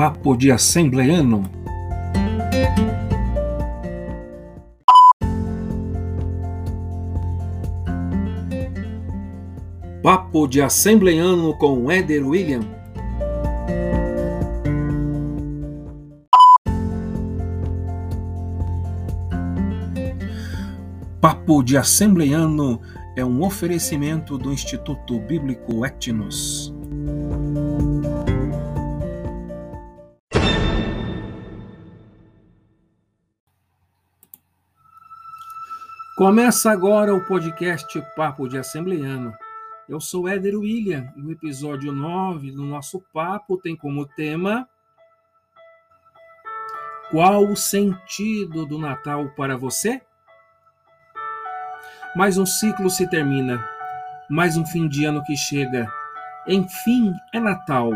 Papo de Assembleano. Papo de Assembleano com Éder William. Papo de Assembleano é um oferecimento do Instituto Bíblico Etnos. Começa agora o podcast Papo de Assembleano. Eu sou Éder William e o episódio 9 do nosso papo tem como tema Qual o sentido do Natal para você? Mais um ciclo se termina, mais um fim de ano que chega. Enfim, é Natal.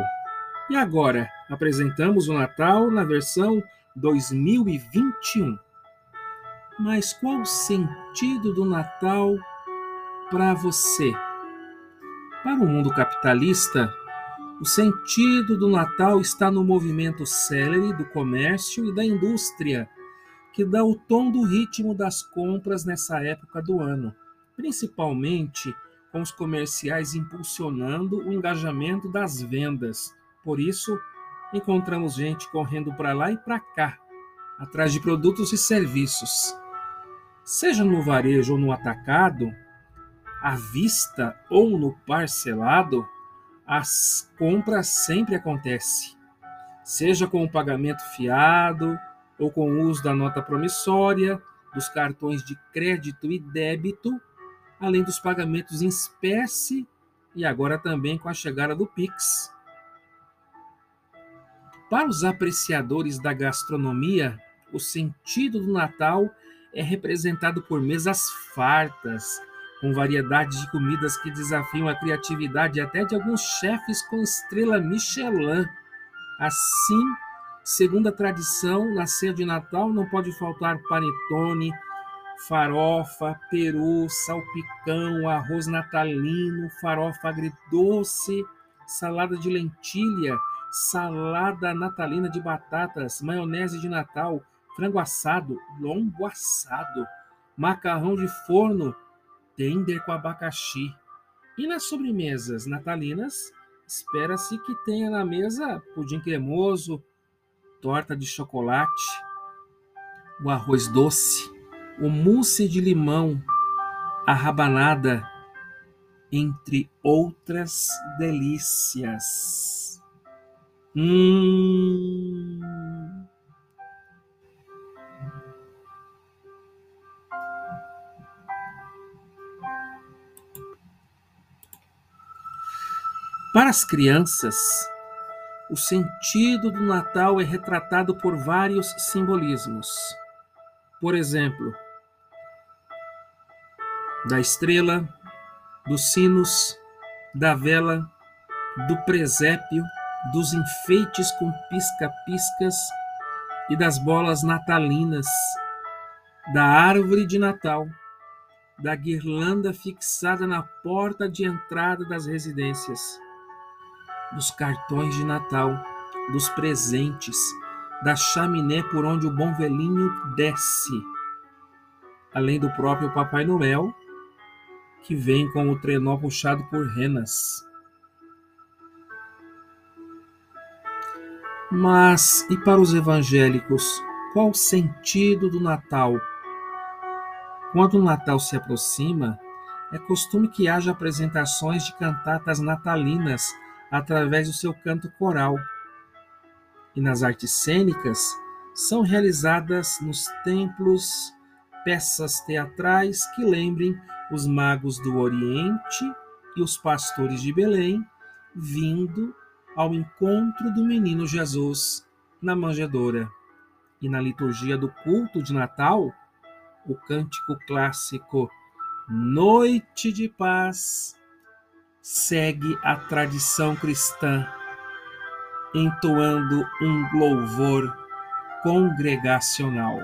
E agora, apresentamos o Natal na versão 2021. Mas qual o sentido do Natal para você? Para o mundo capitalista, o sentido do Natal está no movimento célere do comércio e da indústria que dá o tom do ritmo das compras nessa época do ano, principalmente com os comerciais impulsionando o engajamento das vendas. Por isso, encontramos gente correndo para lá e para cá, atrás de produtos e serviços. Seja no varejo ou no atacado, à vista ou no parcelado, as compras sempre acontecem. Seja com o pagamento fiado, ou com o uso da nota promissória, dos cartões de crédito e débito, além dos pagamentos em espécie e agora também com a chegada do Pix. Para os apreciadores da gastronomia, o sentido do Natal é representado por mesas fartas, com variedades de comidas que desafiam a criatividade até de alguns chefes com estrela Michelin. Assim, Segundo a tradição, na ceia de Natal não pode faltar panetone, farofa, peru, salpicão, arroz natalino, farofa agridoce, salada de lentilha, salada natalina de batatas, maionese de Natal, frango assado, lombo assado, macarrão de forno, tender com abacaxi. E nas sobremesas natalinas, espera-se que tenha na mesa pudim cremoso, torta de chocolate, o arroz doce, o mousse de limão, a rabanada, entre outras delícias. Hum. Para as crianças, o sentido do Natal é retratado por vários simbolismos. Por exemplo, da estrela, dos sinos, da vela, do presépio, dos enfeites com pisca-piscas e das bolas natalinas, da árvore de Natal, da guirlanda fixada na porta de entrada das residências dos cartões de Natal, dos presentes, da chaminé por onde o bom velhinho desce, além do próprio Papai Noel, que vem com o trenó puxado por renas. Mas e para os evangélicos, qual o sentido do Natal? Quando o Natal se aproxima, é costume que haja apresentações de cantatas natalinas através do seu canto coral. E nas artes cênicas são realizadas nos templos peças teatrais que lembrem os magos do Oriente e os pastores de Belém vindo ao encontro do menino Jesus na manjedoura. E na liturgia do culto de Natal, o cântico clássico Noite de Paz segue a tradição cristã, entoando um louvor congregacional.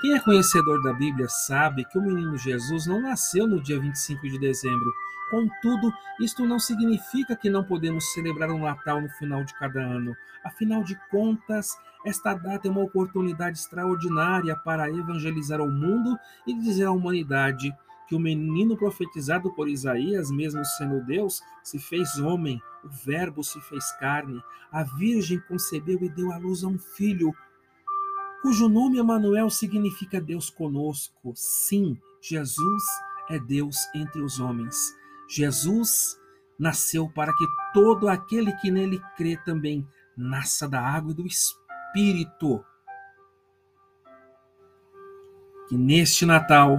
Quem é conhecedor da Bíblia sabe que o menino Jesus não nasceu no dia 25 de dezembro, Contudo, isto não significa que não podemos celebrar o Natal no final de cada ano. Afinal de contas, esta data é uma oportunidade extraordinária para evangelizar o mundo e dizer à humanidade que o menino profetizado por Isaías, mesmo sendo Deus, se fez homem, o Verbo se fez carne, a Virgem concebeu e deu à luz a um filho, cujo nome Emanuel significa Deus conosco. Sim, Jesus é Deus entre os homens. Jesus nasceu para que todo aquele que nele crê também nasça da água e do Espírito. Que neste Natal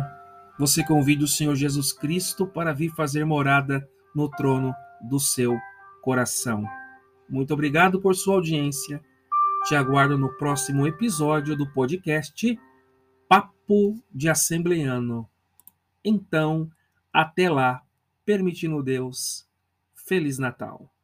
você convide o Senhor Jesus Cristo para vir fazer morada no trono do seu coração. Muito obrigado por sua audiência. Te aguardo no próximo episódio do podcast Papo de Assembleano. Então, até lá permitindo Deus. Feliz Natal.